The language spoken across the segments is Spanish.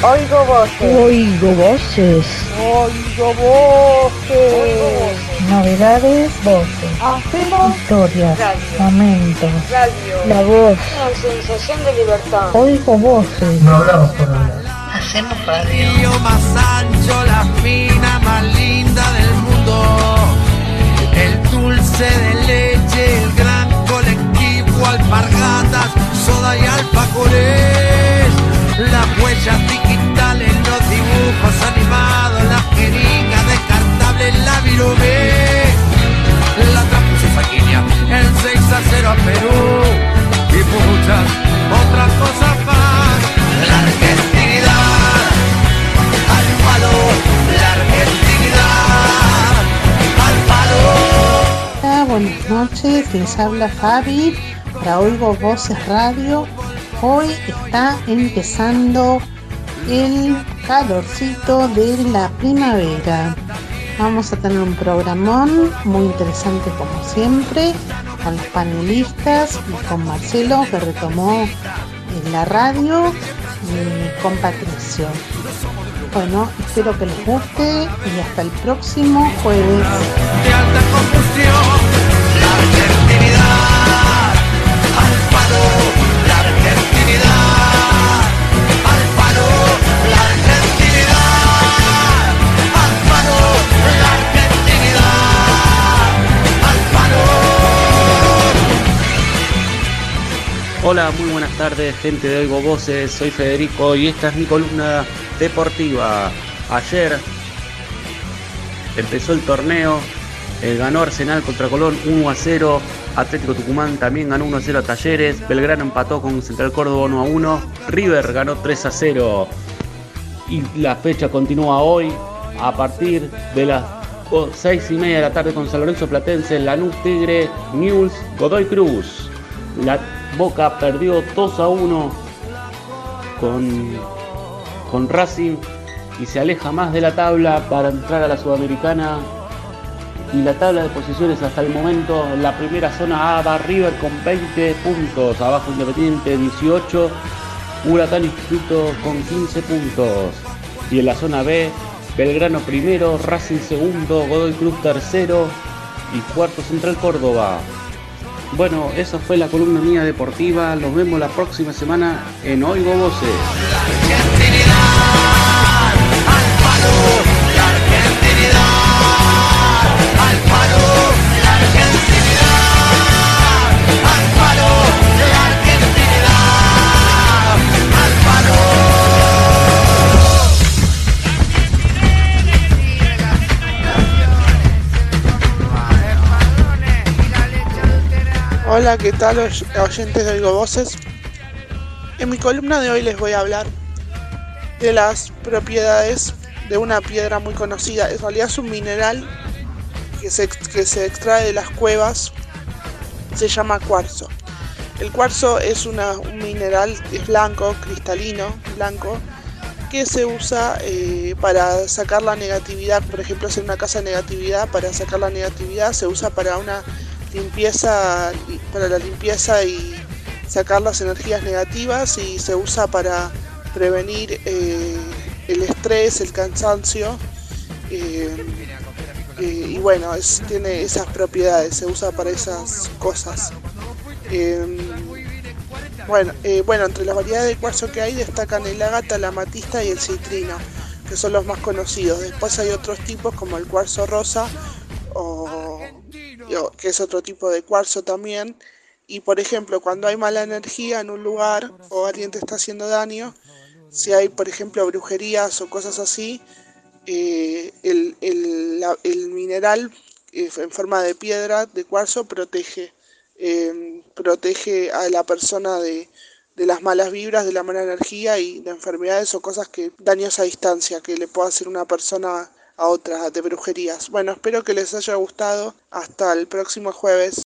Oigo voces. Oigo voces. Oigo voces. Novedades, voces. Hacemos Historias, Radio. momentos. radio. La voz. Una sensación de libertad. Oigo voces. No hablamos por hablar. Hacemos radio. río más ancho, la mina más linda del mundo. El dulce de leche, el gran colectivo, alpargatas, soda y alfajores. Las huellas digitales, los dibujos animados, las jeringas descartables, la virome. La sanguínea, el 6 a 0 a Perú. Y muchas otras cosas más. La argentinidad al palo, la argentinidad al palo. Hola, buenas noches, les habla Fabi para Oigo Voces Radio. Hoy está empezando el calorcito de la primavera. Vamos a tener un programón muy interesante como siempre, con los panelistas y con Marcelo que retomó en la radio y con Patricio. Bueno, espero que les guste y hasta el próximo jueves. Hola, muy buenas tardes, gente de Oigo Voces. Soy Federico y esta es mi columna deportiva. Ayer empezó el torneo, eh, ganó Arsenal contra Colón 1 a 0. Atlético Tucumán también ganó 1 a 0 a Talleres. Belgrano empató con Central Córdoba 1 a 1. River ganó 3 a 0. Y la fecha continúa hoy a partir de las 6 y media de la tarde con San Lorenzo Platense, Lanús Tigre, News, Godoy Cruz. La Boca perdió 2 a 1 con, con Racing y se aleja más de la tabla para entrar a la Sudamericana. Y la tabla de posiciones hasta el momento, la primera zona A va River con 20 puntos, abajo Independiente 18, Huracán Instituto con 15 puntos. Y en la zona B, Belgrano primero, Racing segundo, Godoy Cruz tercero y cuarto Central Córdoba. Bueno, esa fue la columna mía deportiva. Nos vemos la próxima semana en Oigo Voces. Hola, ¿qué tal oy- oyentes de Oigo Voces? En mi columna de hoy les voy a hablar de las propiedades de una piedra muy conocida. En realidad es un mineral que se, que se extrae de las cuevas, se llama cuarzo. El cuarzo es un mineral, es blanco, cristalino, blanco, que se usa eh, para sacar la negatividad, por ejemplo, hacer una casa de negatividad, para sacar la negatividad se usa para una limpieza, para la limpieza y sacar las energías negativas y se usa para prevenir eh, el estrés, el cansancio eh, eh, y bueno, es- tiene esas propiedades, se usa para esas cosas. Eh, bueno, bueno, entre las variedades de cuarzo que hay destacan el ágata, la amatista y el citrino, que son los más conocidos. Después hay otros tipos como el cuarzo rosa, o- que es otro tipo de cuarzo también. Y por ejemplo, cuando hay mala energía en un lugar o alguien te está haciendo daño, si hay por ejemplo brujerías o cosas así, eh, el, el- la- el mineral eh, en forma de piedra, de cuarzo, protege eh, protege a la persona de, de las malas vibras, de la mala energía y de enfermedades o cosas que daños a distancia que le pueda hacer una persona a otra de brujerías. Bueno, espero que les haya gustado. Hasta el próximo jueves.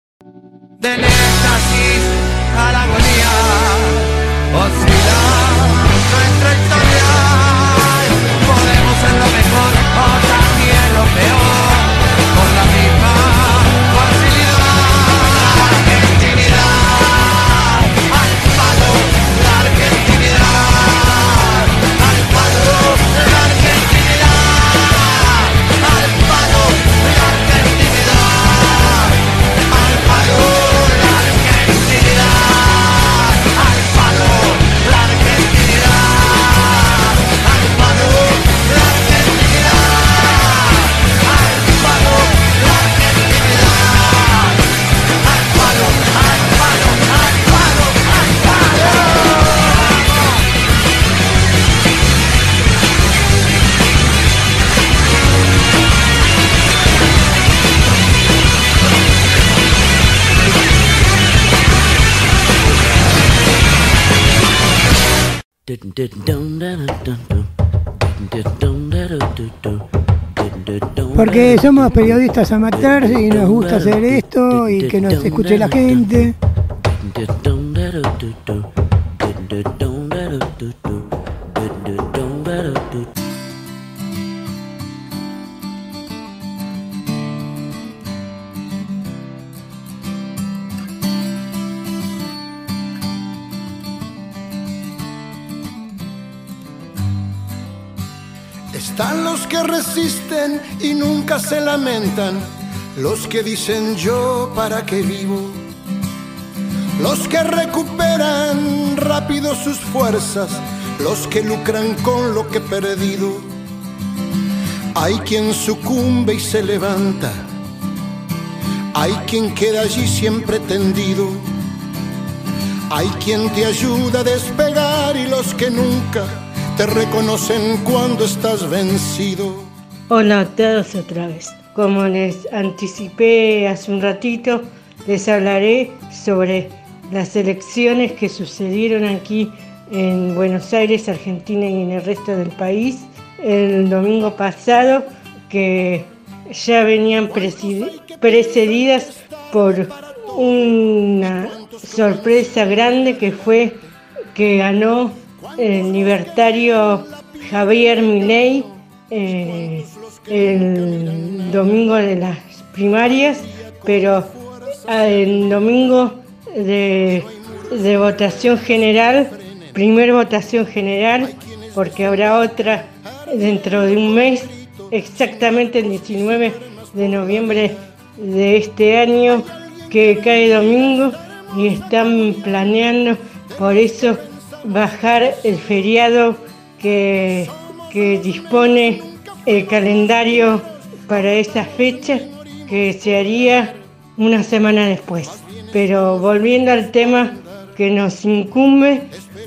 Porque somos periodistas amateurs y nos gusta hacer esto y que nos escuche la gente. Nunca se lamentan, los que dicen yo para qué vivo, los que recuperan rápido sus fuerzas, los que lucran con lo que he perdido. Hay quien sucumbe y se levanta, hay quien queda allí siempre tendido, hay quien te ayuda a despegar y los que nunca te reconocen cuando estás vencido. Hola a todos otra vez. Como les anticipé hace un ratito, les hablaré sobre las elecciones que sucedieron aquí en Buenos Aires, Argentina y en el resto del país el domingo pasado, que ya venían precedidas por una sorpresa grande que fue que ganó el libertario Javier Milei eh, el domingo de las primarias, pero el domingo de, de votación general, primer votación general, porque habrá otra dentro de un mes, exactamente el 19 de noviembre de este año, que cae domingo y están planeando por eso bajar el feriado que, que dispone el calendario para esa fecha que se haría una semana después. Pero volviendo al tema que nos incumbe,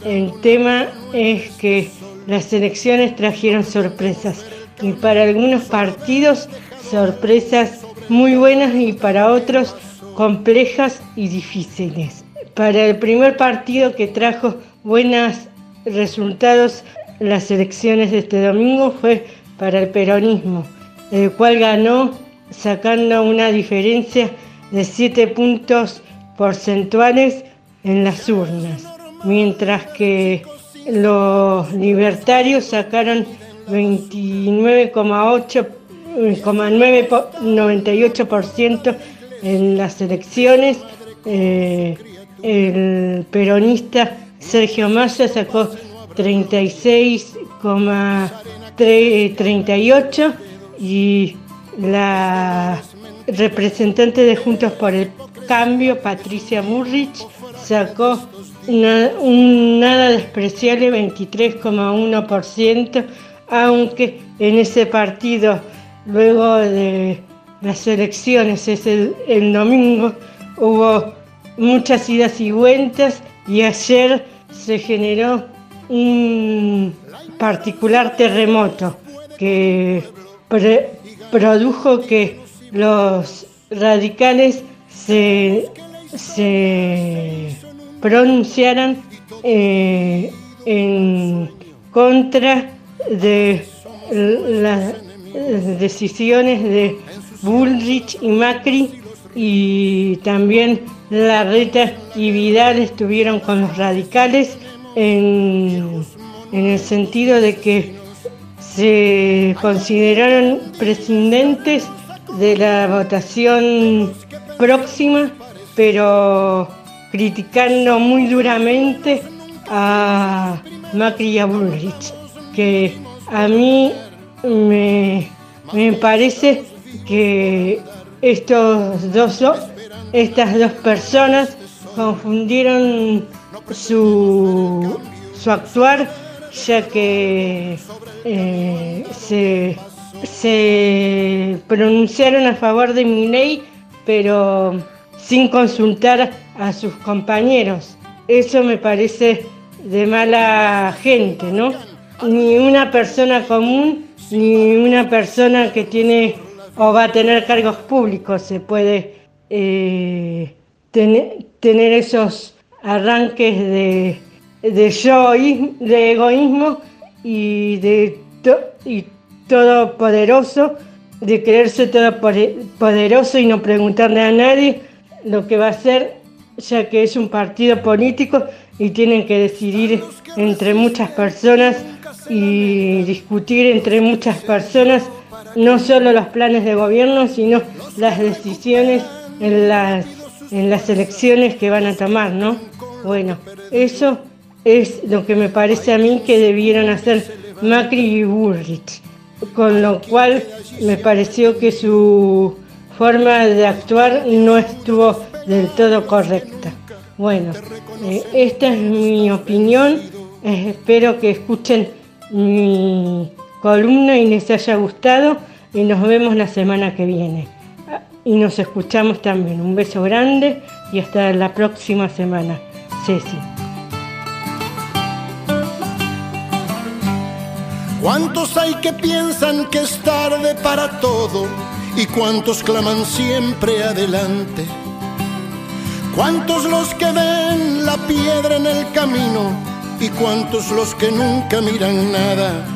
el tema es que las elecciones trajeron sorpresas y para algunos partidos sorpresas muy buenas y para otros complejas y difíciles. Para el primer partido que trajo buenos resultados las elecciones de este domingo fue para el peronismo, el cual ganó sacando una diferencia de 7 puntos porcentuales en las urnas, mientras que los libertarios sacaron 29,98% en las elecciones, eh, el peronista Sergio Massa sacó 36,38 y la representante de Juntos por el Cambio, Patricia Murrich, sacó un nada despreciable 23,1%, aunque en ese partido, luego de las elecciones, ese, el domingo, hubo muchas idas y vueltas y ayer se generó un particular terremoto que produjo que los radicales se, pronunciaran eh, en contra de las decisiones de Bullrich y Macri y también Larreta y Vidal estuvieron con los radicales en, el sentido de que se consideraron prescindentes de la votación próxima, pero criticando muy duramente a Macri y a Bullrich, que a mí me, parece que estos dos estas dos personas confundieron su, su actuar, ya que eh, se, se pronunciaron a favor de mi ley, pero sin consultar a sus compañeros. Eso me parece de mala gente, ¿no? Ni una persona común, ni una persona que tiene o va a tener cargos públicos se puede eh, tener esos arranques de, de yo, de egoísmo y de to- y todopoderoso, de creerse todopoderoso y no preguntarle a nadie lo que va a hacer, ya que es un partido político y tienen que decidir entre muchas personas y discutir entre muchas personas no solo los planes de gobierno, sino las decisiones en las, en las elecciones que van a tomar, ¿no? Bueno, eso es lo que me parece a mí que debieron hacer Macri y Bullrich, con lo cual me pareció que su forma de actuar no estuvo del todo correcta. Bueno, eh, esta es mi opinión, eh, espero que escuchen mi columna y les haya gustado y nos vemos la semana que viene. Y nos escuchamos también. Un beso grande y hasta la próxima semana. Ceci. ¿Cuántos hay que piensan que es tarde para todo? ¿Y cuántos claman siempre adelante? ¿Cuántos los que ven la piedra en el camino? ¿Y cuántos los que nunca miran nada?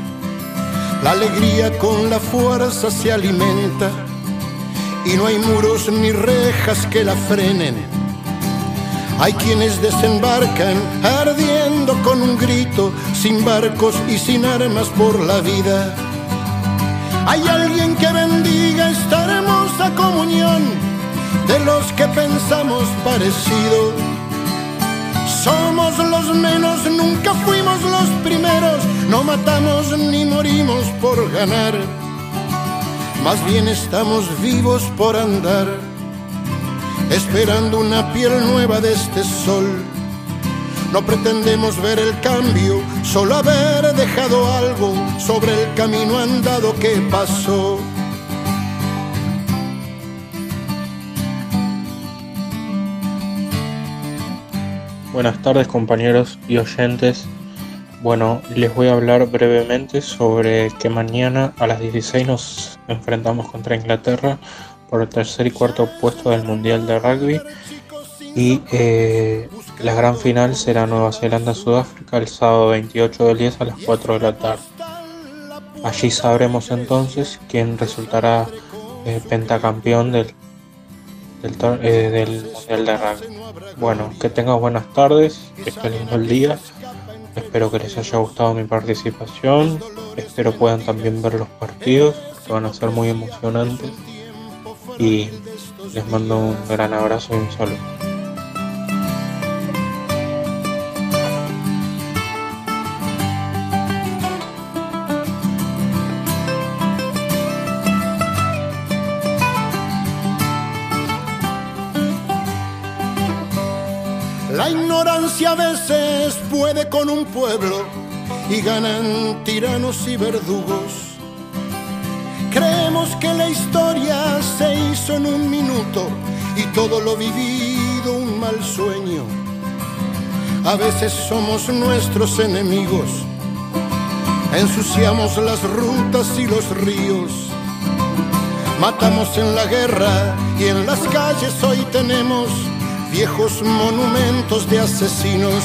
La alegría con la fuerza se alimenta y no hay muros ni rejas que la frenen. Hay quienes desembarcan ardiendo con un grito, sin barcos y sin armas por la vida. Hay alguien que bendiga esta hermosa comunión de los que pensamos parecido. Somos los menos, nunca fuimos los primeros, no matamos ni morimos por ganar, más bien estamos vivos por andar esperando una piel nueva de este sol. No pretendemos ver el cambio, solo haber dejado algo sobre el camino andado que pasó. Buenas tardes compañeros y oyentes. Bueno, les voy a hablar brevemente sobre que mañana a las 16 nos enfrentamos contra Inglaterra por el tercer y cuarto puesto del Mundial de Rugby y eh, la gran final será Nueva Zelanda-Sudáfrica el sábado 28 del 10 a las 4 de la tarde. Allí sabremos entonces quién resultará eh, pentacampeón del, del, eh, del Mundial de Rugby. Bueno, que tengan buenas tardes, que esté lindo el día. Espero que les haya gustado mi participación. Espero puedan también ver los partidos, que van a ser muy emocionantes. Y les mando un gran abrazo y un saludo. La ignorancia a veces puede con un pueblo y ganan tiranos y verdugos. Creemos que la historia se hizo en un minuto y todo lo vivido un mal sueño. A veces somos nuestros enemigos, ensuciamos las rutas y los ríos. Matamos en la guerra y en las calles hoy tenemos viejos monumentos de asesinos.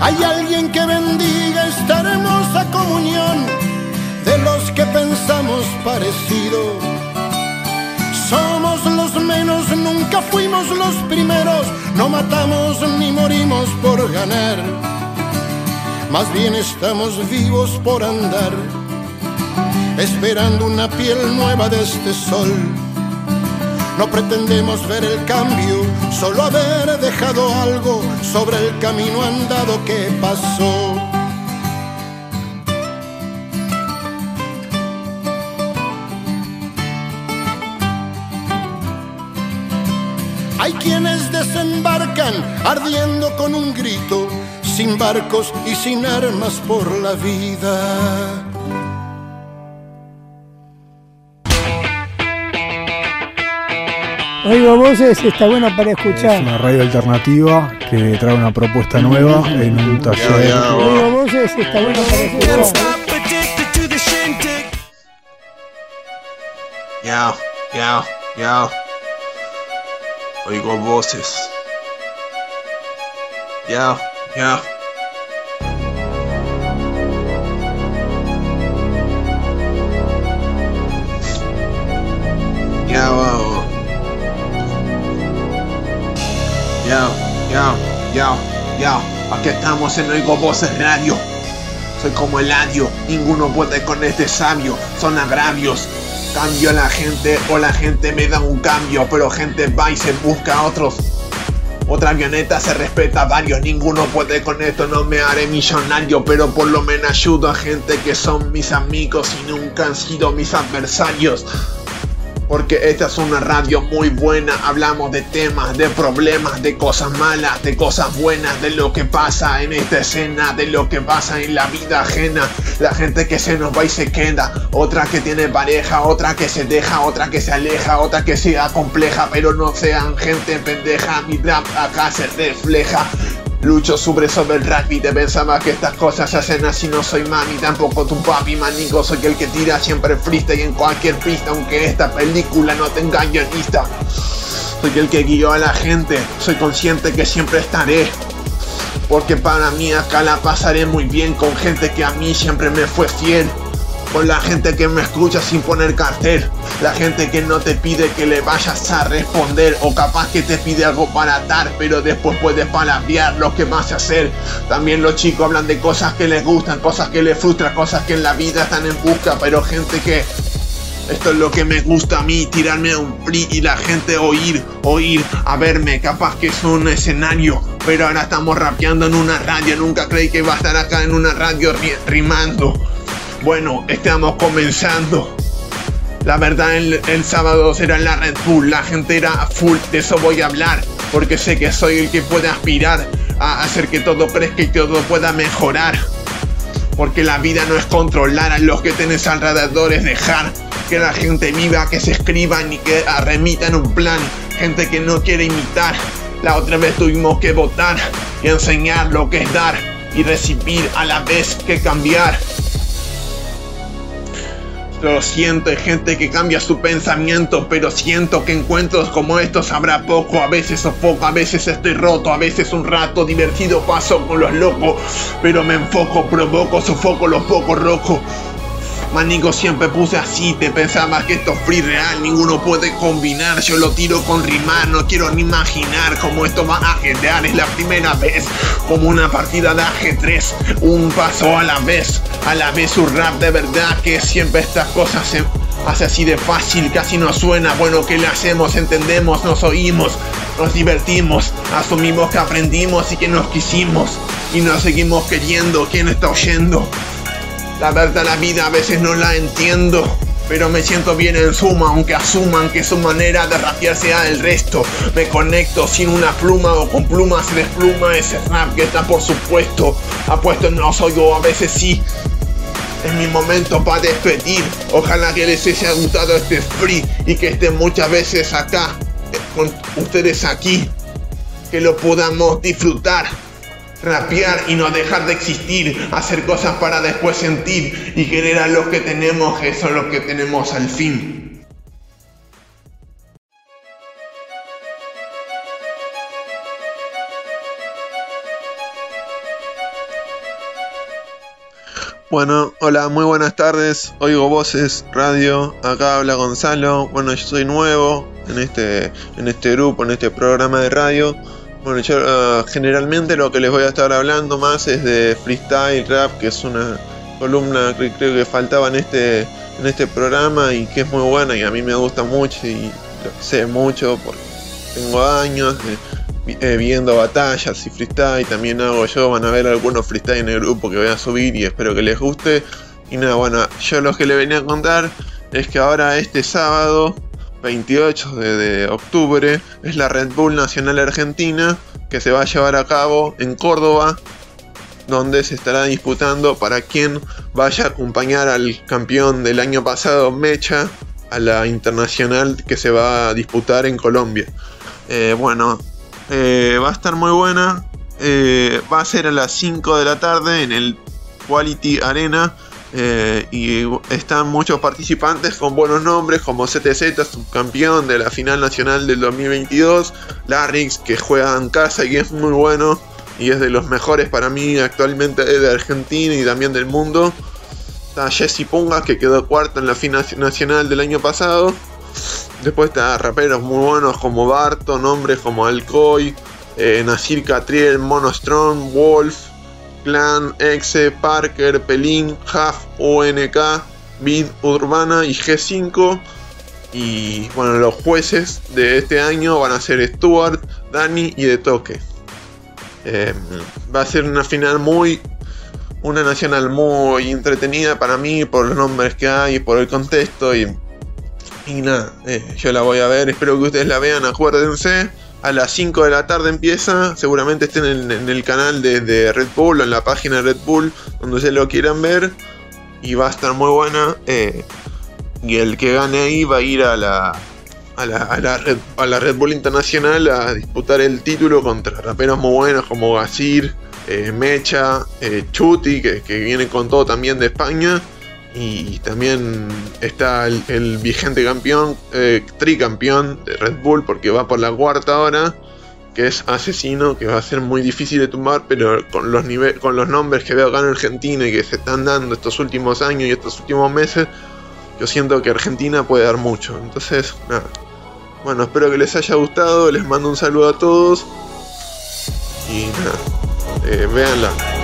Hay alguien que bendiga esta hermosa comunión de los que pensamos parecido. Somos los menos, nunca fuimos los primeros, no matamos ni morimos por ganar. Más bien estamos vivos por andar, esperando una piel nueva de este sol. No pretendemos ver el cambio, solo haber dejado algo sobre el camino andado que pasó. Hay quienes desembarcan ardiendo con un grito, sin barcos y sin armas por la vida. Oigo Voces está buena para escuchar. Es una radio alternativa que trae una propuesta nueva en un taller. Oigo Voces está buena para escuchar. Ya, ya, ya. Oigo voces. Ya, ya. Ya, wow. Yo, yo, yo, yo. Aquí estamos en Oigo Voces Radio. Soy como el adio, ninguno puede con este sabio, son agravios. Cambio a la gente o la gente me da un cambio, pero gente va y se busca a otros. Otra avioneta se respeta a varios, ninguno puede con esto, no me haré millonario, pero por lo menos ayudo a gente que son mis amigos y nunca han sido mis adversarios. Porque esta es una radio muy buena, hablamos de temas, de problemas, de cosas malas, de cosas buenas, de lo que pasa en esta escena, de lo que pasa en la vida ajena, la gente que se nos va y se queda, otra que tiene pareja, otra que se deja, otra que se aleja, otra que sea compleja, pero no sean gente pendeja, mi rap acá se refleja. Lucho sobre sobre el rugby, te pensaba que estas cosas se hacen así, no soy mami, tampoco tu papi, manico, soy el que tira siempre freestyle en cualquier pista, aunque esta película no tenga guionista. Soy el que guió a la gente, soy consciente que siempre estaré. Porque para mí acá la pasaré muy bien con gente que a mí siempre me fue fiel. Con la gente que me escucha sin poner cartel. La gente que no te pide que le vayas a responder. O capaz que te pide algo para dar. Pero después puedes palabrear lo que vas a hacer. También los chicos hablan de cosas que les gustan. Cosas que les frustran. Cosas que en la vida están en busca. Pero gente que esto es lo que me gusta a mí, tirarme un free y la gente oír, oír, a verme, capaz que es un escenario, pero ahora estamos rapeando en una radio, nunca creí que iba a estar acá en una radio ri- rimando. Bueno, estamos comenzando. La verdad, el, el sábado será la Red Bull, la gente era full, de eso voy a hablar, porque sé que soy el que puede aspirar a hacer que todo crezca y todo pueda mejorar. Porque la vida no es controlar a los que tenés alrededor, es dejar que la gente viva, que se escriban y que remitan un plan. Gente que no quiere imitar. La otra vez tuvimos que votar y enseñar lo que es dar y recibir a la vez que cambiar. Lo siento, hay gente que cambia su pensamiento, pero siento que encuentros como estos habrá poco, a veces sofoco, a veces estoy roto, a veces un rato divertido paso con los locos, pero me enfoco, provoco, sofoco los pocos rocos. Manico siempre puse así, te pensabas que esto es free real, ninguno puede combinar, yo lo tiro con rimar, no quiero ni imaginar cómo esto va a ajetrear, es la primera vez, como una partida de ajedrez, un paso a la vez, a la vez un rap de verdad que siempre estas cosas se hace así de fácil, casi no suena, bueno que le hacemos, entendemos, nos oímos, nos divertimos, asumimos que aprendimos y que nos quisimos, y nos seguimos queriendo, ¿quién está oyendo? La verdad la vida a veces no la entiendo. Pero me siento bien en suma, aunque asuman que su manera de rapear sea el resto. Me conecto sin una pluma o con plumas se despluma ese rap que está por supuesto. Apuesto no soy yo, a veces sí. Es mi momento para despedir. Ojalá que les haya gustado este free y que estén muchas veces acá, eh, con ustedes aquí. Que lo podamos disfrutar rapear y no dejar de existir, hacer cosas para después sentir y querer a los que tenemos, eso es lo que tenemos al fin. Bueno, hola, muy buenas tardes. Oigo voces, radio. Acá habla Gonzalo. Bueno, yo soy nuevo en este, en este grupo, en este programa de radio. Bueno, yo uh, generalmente lo que les voy a estar hablando más es de freestyle rap, que es una columna que creo que faltaba en este, en este programa y que es muy buena y a mí me gusta mucho y sé mucho porque tengo años de, eh, viendo batallas y freestyle, también hago yo, van a ver algunos freestyle en el grupo que voy a subir y espero que les guste. Y nada, bueno, yo lo que les venía a contar es que ahora este sábado 28 de, octubre es la Red Bull Nacional Argentina que se va a llevar a cabo en Córdoba donde se estará disputando para quien vaya a acompañar al campeón del año pasado Mecha a la internacional que se va a disputar en Colombia. Eh, bueno, eh, va a estar muy buena. Eh, va a ser a las 5 de la tarde en el Quality Arena. Eh, y están muchos participantes con buenos nombres como CTZ, subcampeón de la final nacional del 2022, Larrix que juega en casa y es muy bueno y es de los mejores para mí actualmente de Argentina y también del mundo. Está Jesse Punga que quedó cuarto en la final nacional del año pasado. Después está raperos muy buenos como Barto, nombres como Alcoy, eh, Nasir Catriel, Monostrong, Wolf, Clan, Exe, Parker, Pelin, Huff, UNK, Bid Urbana y G5. Y bueno, los jueces de este año van a ser Stuart, Dani y De Toque. Eh, va a ser una final muy. Una nacional muy entretenida para mí por los nombres que hay, por el contexto y. Y nada, eh, yo la voy a ver, espero que ustedes la vean, acuérdense. A las 5 de la tarde empieza, seguramente estén en, el canal de, Red Bull o en la página de Red Bull, donde se lo quieran ver. Y va a estar muy buena. eh, y el que gane ahí va a ir a la, a la, a la Red, a la Red Bull Internacional a disputar el título contra raperos muy buenos como Gazir, eh, Mecha, eh, Chuti, que, que viene con todo también de España. Y también está el, vigente campeón, eh, tricampeón de Red Bull, porque va por la cuarta hora, que es Asesino, que va a ser muy difícil de tumbar, pero con los, con los nombres que veo acá en Argentina y que se están dando estos últimos años y estos últimos meses, yo siento que Argentina puede dar mucho. Entonces, nada. Bueno, espero que les haya gustado. Les mando un saludo a todos. Y nada. Eh.